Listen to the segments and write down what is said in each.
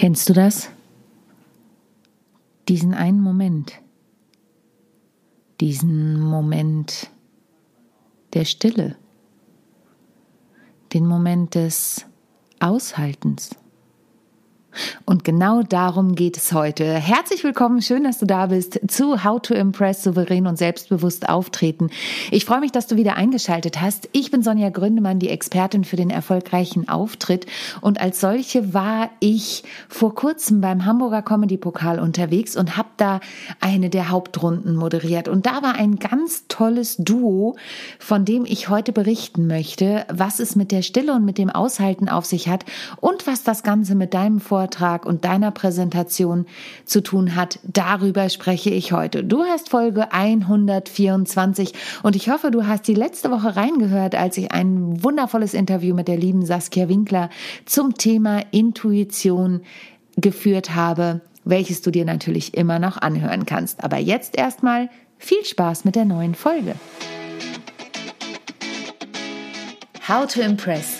Kennst du das? Diesen einen Moment. Diesen Moment der Stille. Den Moment des Aushaltens. Und genau darum geht es heute. Herzlich willkommen, schön, dass du da bist zu How to Impress souverän und selbstbewusst auftreten. Ich freue mich, dass du wieder eingeschaltet hast. Ich bin Sonja Gründemann, die Expertin für den erfolgreichen Auftritt. Und als solche war ich vor kurzem beim Hamburger Comedy Pokal unterwegs und habe da eine der Hauptrunden moderiert. Und da war ein ganz tolles Duo, von dem ich heute berichten möchte, was es mit der Stille und mit dem Aushalten auf sich hat und was das Ganze mit deinem Vor Vortrag und deiner Präsentation zu tun hat. Darüber spreche ich heute. Du hast Folge 124 und ich hoffe, du hast die letzte Woche reingehört, als ich ein wundervolles Interview mit der lieben Saskia Winkler zum Thema Intuition geführt habe, welches du dir natürlich immer noch anhören kannst. Aber jetzt erstmal viel Spaß mit der neuen Folge. How to Impress.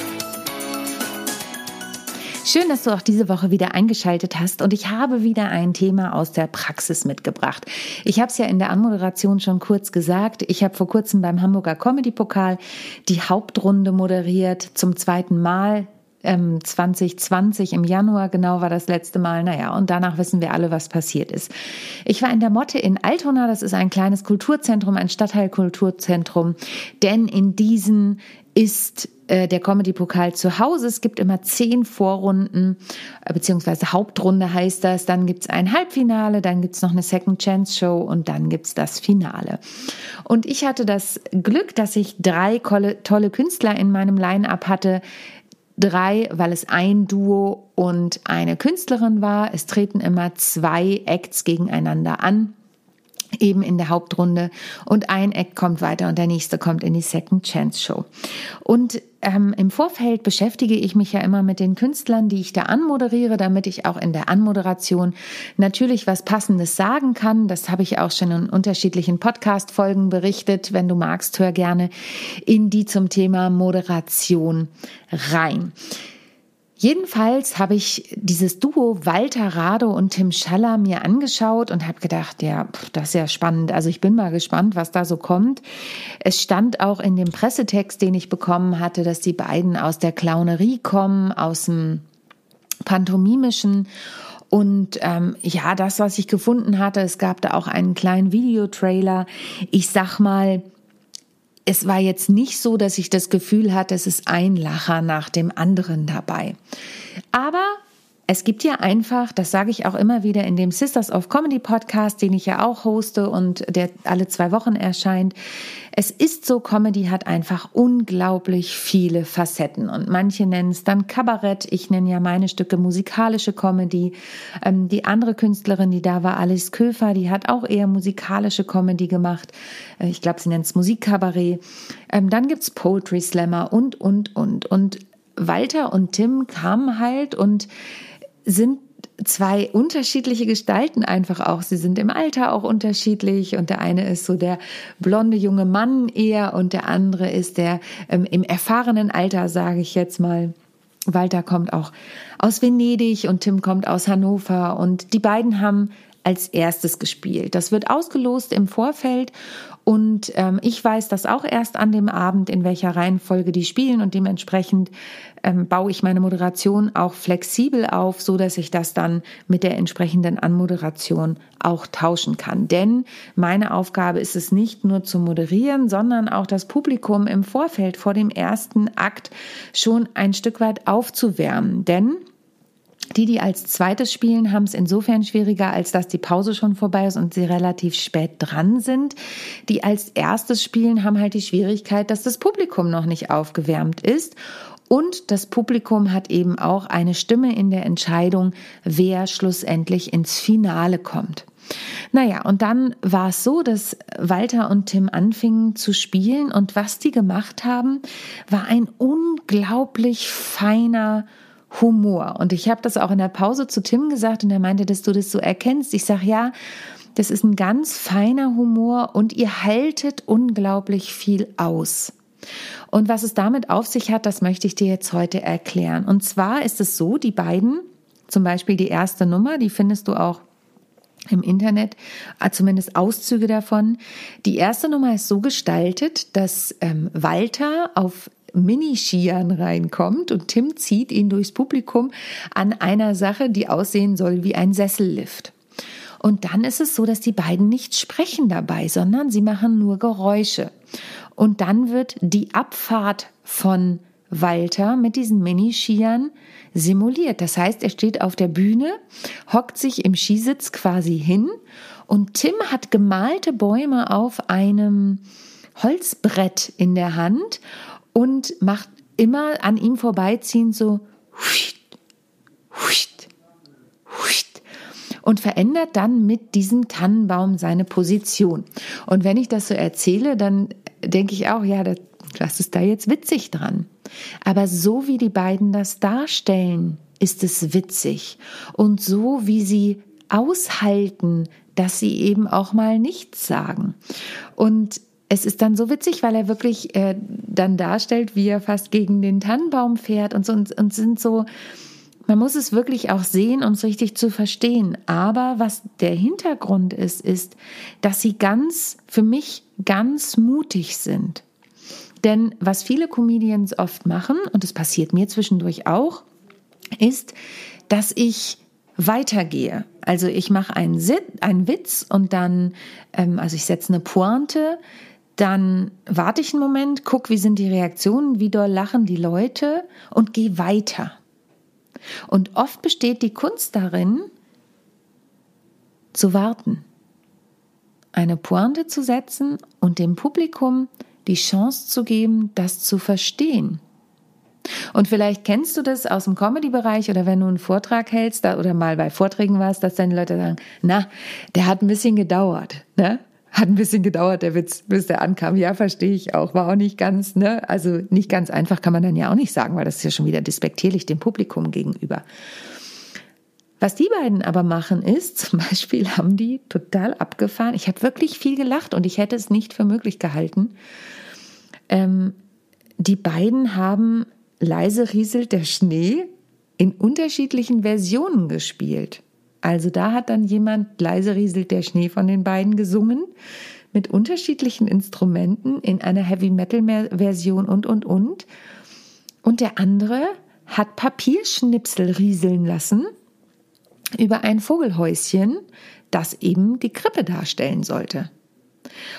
Schön, dass du auch diese Woche wieder eingeschaltet hast und ich habe wieder ein Thema aus der Praxis mitgebracht. Ich habe es ja in der Anmoderation schon kurz gesagt. Ich habe vor kurzem beim Hamburger Comedy Pokal die Hauptrunde moderiert zum zweiten Mal. 2020 ähm, im Januar genau war das letzte Mal. Naja, und danach wissen wir alle, was passiert ist. Ich war in der Motte in Altona. Das ist ein kleines Kulturzentrum, ein Stadtteilkulturzentrum. Denn in diesen ist äh, der Comedy-Pokal zu Hause. Es gibt immer zehn Vorrunden, äh, beziehungsweise Hauptrunde heißt das. Dann gibt's ein Halbfinale, dann gibt's noch eine Second Chance Show und dann gibt's das Finale. Und ich hatte das Glück, dass ich drei tolle Künstler in meinem Line-up hatte. Drei, weil es ein Duo und eine Künstlerin war. Es treten immer zwei Acts gegeneinander an eben in der Hauptrunde und ein Act kommt weiter und der nächste kommt in die Second Chance Show. Und ähm, im Vorfeld beschäftige ich mich ja immer mit den Künstlern, die ich da anmoderiere, damit ich auch in der Anmoderation natürlich was Passendes sagen kann. Das habe ich auch schon in unterschiedlichen Podcast-Folgen berichtet. Wenn du magst, hör gerne in die zum Thema Moderation rein. Jedenfalls habe ich dieses Duo Walter Rado und Tim Schaller mir angeschaut und habe gedacht, ja, das ist ja spannend. Also ich bin mal gespannt, was da so kommt. Es stand auch in dem Pressetext, den ich bekommen hatte, dass die beiden aus der Clownerie kommen, aus dem Pantomimischen. Und ähm, ja, das, was ich gefunden hatte, es gab da auch einen kleinen Videotrailer. Ich sag mal, es war jetzt nicht so, dass ich das Gefühl hatte, es ist ein Lacher nach dem anderen dabei. Aber es gibt ja einfach, das sage ich auch immer wieder in dem Sisters of Comedy Podcast, den ich ja auch hoste und der alle zwei Wochen erscheint. Es ist so, Comedy hat einfach unglaublich viele Facetten und manche nennen es dann Kabarett. Ich nenne ja meine Stücke musikalische Comedy. Ähm, die andere Künstlerin, die da war, Alice Köfer, die hat auch eher musikalische Comedy gemacht. Äh, ich glaube, sie nennt es Musikkabarett. Ähm, dann gibt's Poetry Slammer und, und, und. Und Walter und Tim kamen halt und sind zwei unterschiedliche Gestalten einfach auch. Sie sind im Alter auch unterschiedlich und der eine ist so der blonde junge Mann eher und der andere ist der ähm, im erfahrenen Alter, sage ich jetzt mal. Walter kommt auch aus Venedig und Tim kommt aus Hannover und die beiden haben als erstes gespielt. Das wird ausgelost im Vorfeld und ähm, ich weiß das auch erst an dem Abend, in welcher Reihenfolge die spielen und dementsprechend ähm, baue ich meine Moderation auch flexibel auf, so dass ich das dann mit der entsprechenden Anmoderation auch tauschen kann. Denn meine Aufgabe ist es nicht nur zu moderieren, sondern auch das Publikum im Vorfeld vor dem ersten Akt schon ein Stück weit aufzuwärmen. Denn die, die als zweites spielen, haben es insofern schwieriger, als dass die Pause schon vorbei ist und sie relativ spät dran sind. Die als erstes spielen, haben halt die Schwierigkeit, dass das Publikum noch nicht aufgewärmt ist. Und das Publikum hat eben auch eine Stimme in der Entscheidung, wer schlussendlich ins Finale kommt. Naja, und dann war es so, dass Walter und Tim anfingen zu spielen und was die gemacht haben, war ein unglaublich feiner Humor. Und ich habe das auch in der Pause zu Tim gesagt und er meinte, dass du das so erkennst. Ich sage, ja, das ist ein ganz feiner Humor und ihr haltet unglaublich viel aus. Und was es damit auf sich hat, das möchte ich dir jetzt heute erklären. Und zwar ist es so, die beiden, zum Beispiel die erste Nummer, die findest du auch im Internet, äh, zumindest Auszüge davon. Die erste Nummer ist so gestaltet, dass ähm, Walter auf Miniskiern reinkommt und Tim zieht ihn durchs Publikum an einer Sache, die aussehen soll wie ein Sessellift. Und dann ist es so, dass die beiden nicht sprechen dabei, sondern sie machen nur Geräusche. Und dann wird die Abfahrt von Walter mit diesen Miniskiern simuliert. Das heißt, er steht auf der Bühne, hockt sich im Skisitz quasi hin und Tim hat gemalte Bäume auf einem Holzbrett in der Hand und macht immer an ihm vorbeiziehend so und verändert dann mit diesem Tannenbaum seine Position. Und wenn ich das so erzähle, dann denke ich auch, ja, was ist da jetzt witzig dran? Aber so wie die beiden das darstellen, ist es witzig. Und so wie sie aushalten, dass sie eben auch mal nichts sagen. Und es ist dann so witzig, weil er wirklich äh, dann darstellt, wie er fast gegen den Tannenbaum fährt und so und, und sind so, man muss es wirklich auch sehen, um es richtig zu verstehen. Aber was der Hintergrund ist, ist, dass sie ganz, für mich ganz mutig sind. Denn was viele Comedians oft machen, und es passiert mir zwischendurch auch, ist, dass ich weitergehe. Also ich mache einen, einen Witz und dann, ähm, also ich setze eine Pointe, dann warte ich einen Moment, gucke, wie sind die Reaktionen, wie doll lachen die Leute und gehe weiter. Und oft besteht die Kunst darin, zu warten, eine Pointe zu setzen und dem Publikum die Chance zu geben, das zu verstehen. Und vielleicht kennst du das aus dem Comedy-Bereich oder wenn du einen Vortrag hältst oder mal bei Vorträgen warst, dass deine Leute sagen, na, der hat ein bisschen gedauert, ne? Hat ein bisschen gedauert, der Witz, bis der ankam. Ja, verstehe ich auch. War auch nicht ganz, ne? Also nicht ganz einfach kann man dann ja auch nicht sagen, weil das ist ja schon wieder despektierlich dem Publikum gegenüber. Was die beiden aber machen ist, zum Beispiel haben die total abgefahren. Ich habe wirklich viel gelacht und ich hätte es nicht für möglich gehalten. Ähm, die beiden haben leise rieselt der Schnee in unterschiedlichen Versionen gespielt. Also da hat dann jemand leise rieselt der Schnee von den beiden gesungen mit unterschiedlichen Instrumenten in einer Heavy Metal Version und und und. Und der andere hat Papierschnipsel rieseln lassen über ein Vogelhäuschen, das eben die Krippe darstellen sollte.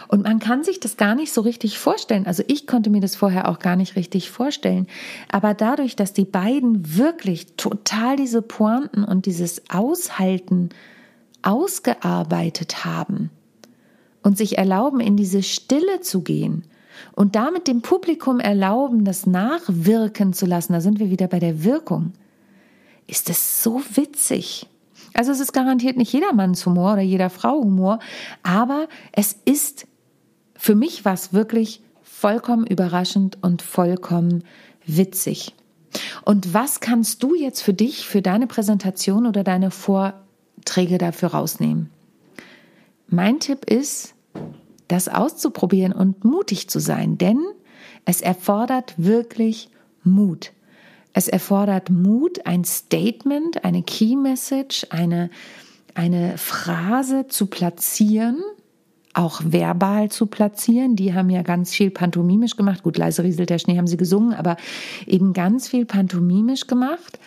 Und man kann sich das gar nicht so richtig vorstellen. Also ich konnte mir das vorher auch gar nicht richtig vorstellen. Aber dadurch, dass die beiden wirklich total diese Pointen und dieses Aushalten ausgearbeitet haben und sich erlauben, in diese Stille zu gehen und damit dem Publikum erlauben, das nachwirken zu lassen, da sind wir wieder bei der Wirkung, ist es so witzig. Also es ist garantiert nicht jedermanns Humor oder jeder Frau Humor, aber es ist für mich was wirklich vollkommen überraschend und vollkommen witzig. Und was kannst du jetzt für dich, für deine Präsentation oder deine Vorträge dafür rausnehmen? Mein Tipp ist, das auszuprobieren und mutig zu sein, denn es erfordert wirklich Mut. Es erfordert Mut, ein Statement, eine Key Message, eine, eine Phrase zu platzieren, auch verbal zu platzieren. Die haben ja ganz viel pantomimisch gemacht. Gut, leise rieselt der Schnee haben sie gesungen, aber eben ganz viel pantomimisch gemacht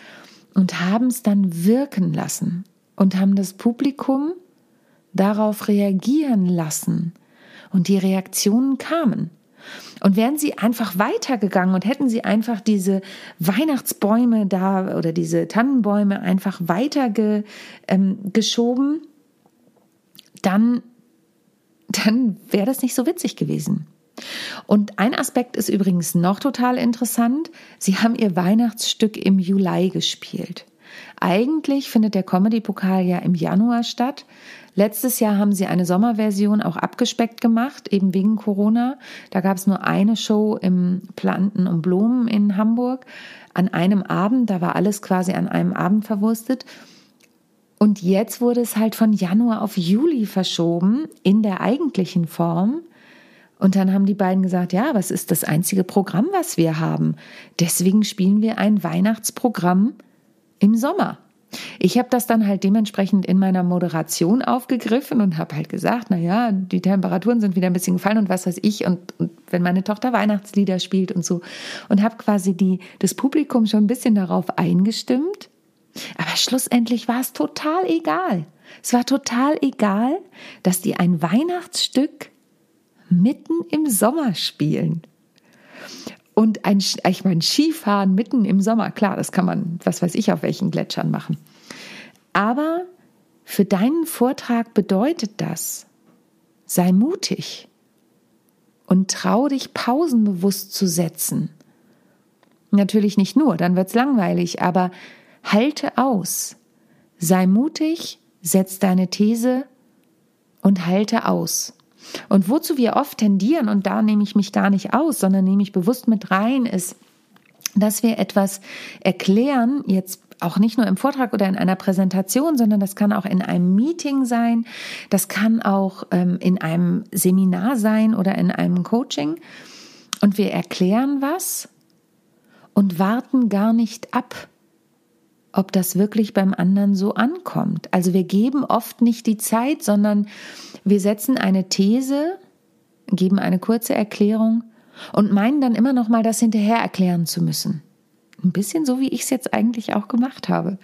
und haben es dann wirken lassen und haben das Publikum darauf reagieren lassen. Und die Reaktionen kamen. Und wären sie einfach weitergegangen und hätten sie einfach diese Weihnachtsbäume da oder diese Tannenbäume einfach weiter ge, ähm, geschoben, dann, dann wäre das nicht so witzig gewesen. Und ein Aspekt ist übrigens noch total interessant. Sie haben ihr Weihnachtsstück im Juli gespielt. Eigentlich findet der Comedy-Pokal ja im Januar statt. Letztes Jahr haben sie eine Sommerversion auch abgespeckt gemacht, eben wegen Corona. Da gab es nur eine Show im Planten und Blumen in Hamburg an einem Abend. Da war alles quasi an einem Abend verwurstet. Und jetzt wurde es halt von Januar auf Juli verschoben in der eigentlichen Form. Und dann haben die beiden gesagt, ja, was ist das einzige Programm, was wir haben? Deswegen spielen wir ein Weihnachtsprogramm im Sommer. Ich habe das dann halt dementsprechend in meiner Moderation aufgegriffen und habe halt gesagt, na ja, die Temperaturen sind wieder ein bisschen gefallen und was weiß ich und, und wenn meine Tochter Weihnachtslieder spielt und so und habe quasi die das Publikum schon ein bisschen darauf eingestimmt, aber schlussendlich war es total egal. Es war total egal, dass die ein Weihnachtsstück mitten im Sommer spielen. Und ein, ich meine, Skifahren mitten im Sommer, klar, das kann man, was weiß ich, auf welchen Gletschern machen. Aber für deinen Vortrag bedeutet das, sei mutig und trau dich, Pausen bewusst zu setzen. Natürlich nicht nur, dann wird's langweilig, aber halte aus. Sei mutig, setz deine These und halte aus. Und wozu wir oft tendieren, und da nehme ich mich gar nicht aus, sondern nehme ich bewusst mit rein, ist, dass wir etwas erklären, jetzt auch nicht nur im Vortrag oder in einer Präsentation, sondern das kann auch in einem Meeting sein, das kann auch ähm, in einem Seminar sein oder in einem Coaching. Und wir erklären was und warten gar nicht ab, ob das wirklich beim anderen so ankommt. Also wir geben oft nicht die Zeit, sondern wir setzen eine These, geben eine kurze Erklärung und meinen dann immer noch mal das hinterher erklären zu müssen. Ein bisschen so, wie ich es jetzt eigentlich auch gemacht habe.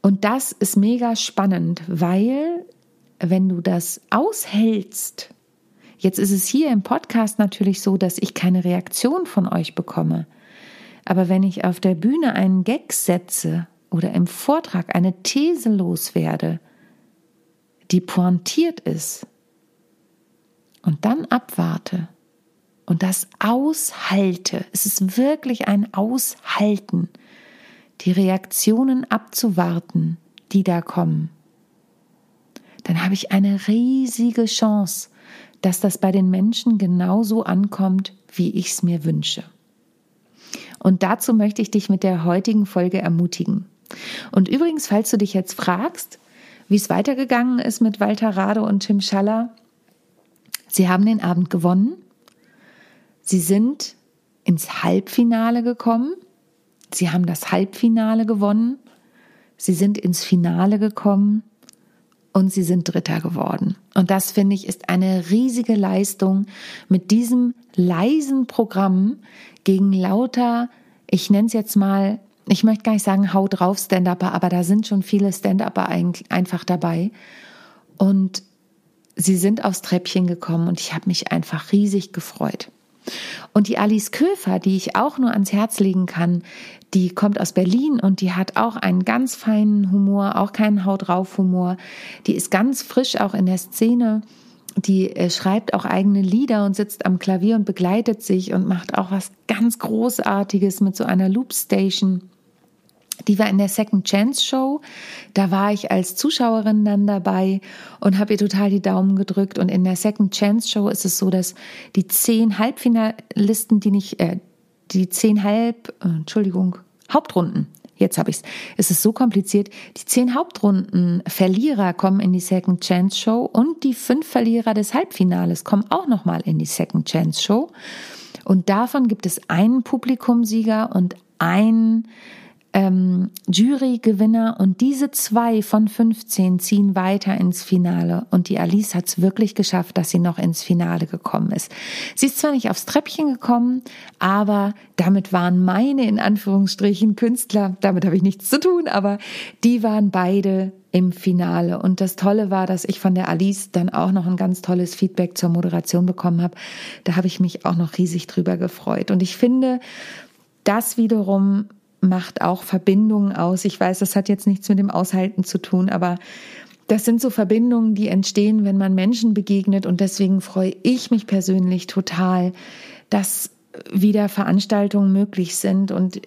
Und das ist mega spannend, weil wenn du das aushältst, jetzt ist es hier im Podcast natürlich so, dass ich keine Reaktion von euch bekomme. Aber wenn ich auf der Bühne einen Gag setze oder im Vortrag eine These loswerde, die pointiert ist, und dann abwarte und das aushalte, es ist wirklich ein Aushalten, die Reaktionen abzuwarten, die da kommen, dann habe ich eine riesige Chance, dass das bei den Menschen genauso ankommt, wie ich es mir wünsche. Und dazu möchte ich dich mit der heutigen Folge ermutigen. Und übrigens, falls du dich jetzt fragst, wie es weitergegangen ist mit Walter Rade und Tim Schaller, sie haben den Abend gewonnen. Sie sind ins Halbfinale gekommen. Sie haben das Halbfinale gewonnen. Sie sind ins Finale gekommen und sie sind Dritter geworden. Und das finde ich ist eine riesige Leistung mit diesem leisen Programm gegen lauter, ich nenne es jetzt mal, ich möchte gar nicht sagen, hau drauf Stand-Upper, aber da sind schon viele Stand-Upper einfach dabei. Und sie sind aufs Treppchen gekommen und ich habe mich einfach riesig gefreut. Und die Alice Köfer, die ich auch nur ans Herz legen kann, die kommt aus Berlin und die hat auch einen ganz feinen Humor, auch keinen Haut drauf Humor. Die ist ganz frisch auch in der Szene. Die äh, schreibt auch eigene Lieder und sitzt am Klavier und begleitet sich und macht auch was ganz Großartiges mit so einer Loopstation. Die war in der Second Chance Show. Da war ich als Zuschauerin dann dabei und habe ihr total die Daumen gedrückt. Und in der Second Chance Show ist es so, dass die zehn Halbfinalisten, die nicht, äh, die zehn Halb, äh, Entschuldigung, Hauptrunden, jetzt habe ich es, es ist so kompliziert, die zehn Hauptrunden-Verlierer kommen in die Second Chance Show und die fünf Verlierer des Halbfinales kommen auch nochmal in die Second Chance Show. Und davon gibt es einen Publikumsieger und einen ähm, Jurygewinner und diese zwei von 15 ziehen weiter ins Finale. Und die Alice hat es wirklich geschafft, dass sie noch ins Finale gekommen ist. Sie ist zwar nicht aufs Treppchen gekommen, aber damit waren meine in Anführungsstrichen Künstler, damit habe ich nichts zu tun, aber die waren beide im Finale. Und das Tolle war, dass ich von der Alice dann auch noch ein ganz tolles Feedback zur Moderation bekommen habe. Da habe ich mich auch noch riesig drüber gefreut. Und ich finde, das wiederum macht auch Verbindungen aus. Ich weiß, das hat jetzt nichts mit dem Aushalten zu tun, aber das sind so Verbindungen, die entstehen, wenn man Menschen begegnet. Und deswegen freue ich mich persönlich total, dass wieder Veranstaltungen möglich sind. Und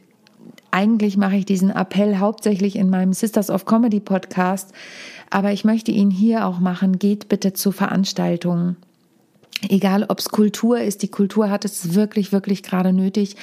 eigentlich mache ich diesen Appell hauptsächlich in meinem Sisters of Comedy Podcast, aber ich möchte ihn hier auch machen. Geht bitte zu Veranstaltungen. Egal, ob es Kultur ist, die Kultur hat es wirklich, wirklich gerade nötig,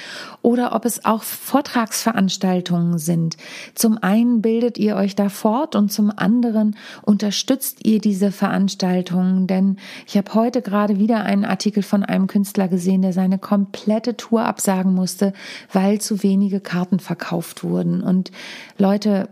oder ob es auch Vortragsveranstaltungen sind. Zum einen bildet ihr euch da fort und zum anderen unterstützt ihr diese Veranstaltungen, denn ich habe heute gerade wieder einen Artikel von einem Künstler gesehen, der seine komplette Tour absagen musste, weil zu wenige Karten verkauft wurden. Und Leute,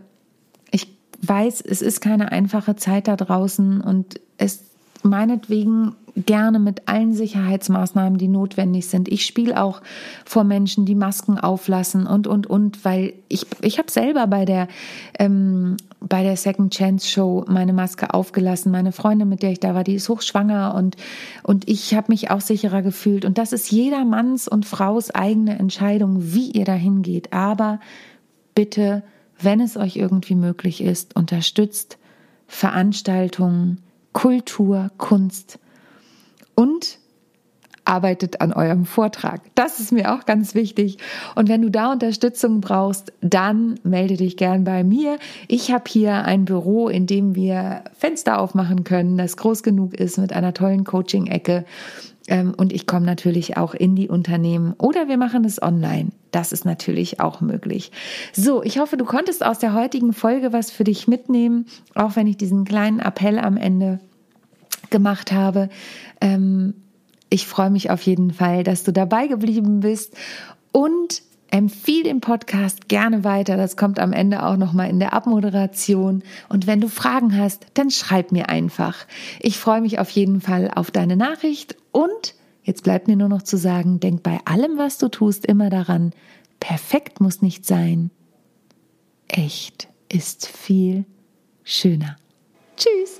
ich weiß, es ist keine einfache Zeit da draußen und es meinetwegen gerne mit allen Sicherheitsmaßnahmen, die notwendig sind. Ich spiele auch vor Menschen, die Masken auflassen und und und, weil ich ich habe selber bei der ähm, bei der Second Chance Show meine Maske aufgelassen. Meine Freundin, mit der ich da war, die ist hochschwanger und und ich habe mich auch sicherer gefühlt. Und das ist jeder Manns und Fraus eigene Entscheidung, wie ihr dahin geht. Aber bitte, wenn es euch irgendwie möglich ist, unterstützt Veranstaltungen, Kultur, Kunst und arbeitet an eurem Vortrag. Das ist mir auch ganz wichtig. Und wenn du da Unterstützung brauchst, dann melde dich gern bei mir. Ich habe hier ein Büro, in dem wir Fenster aufmachen können, das groß genug ist mit einer tollen Coaching-Ecke. Ähm, und ich komme natürlich auch in die Unternehmen oder wir machen es online. Das ist natürlich auch möglich. So, ich hoffe, du konntest aus der heutigen Folge was für dich mitnehmen, auch wenn ich diesen kleinen Appell am Ende gemacht habe. Ähm, ich freue mich auf jeden Fall, dass du dabei geblieben bist und empfiehl den Podcast gerne weiter. Das kommt am Ende auch nochmal in der Abmoderation. Und wenn du Fragen hast, dann schreib mir einfach. Ich freue mich auf jeden Fall auf deine Nachricht und jetzt bleibt mir nur noch zu sagen, denk bei allem, was du tust, immer daran, perfekt muss nicht sein. Echt ist viel schöner. Tschüss.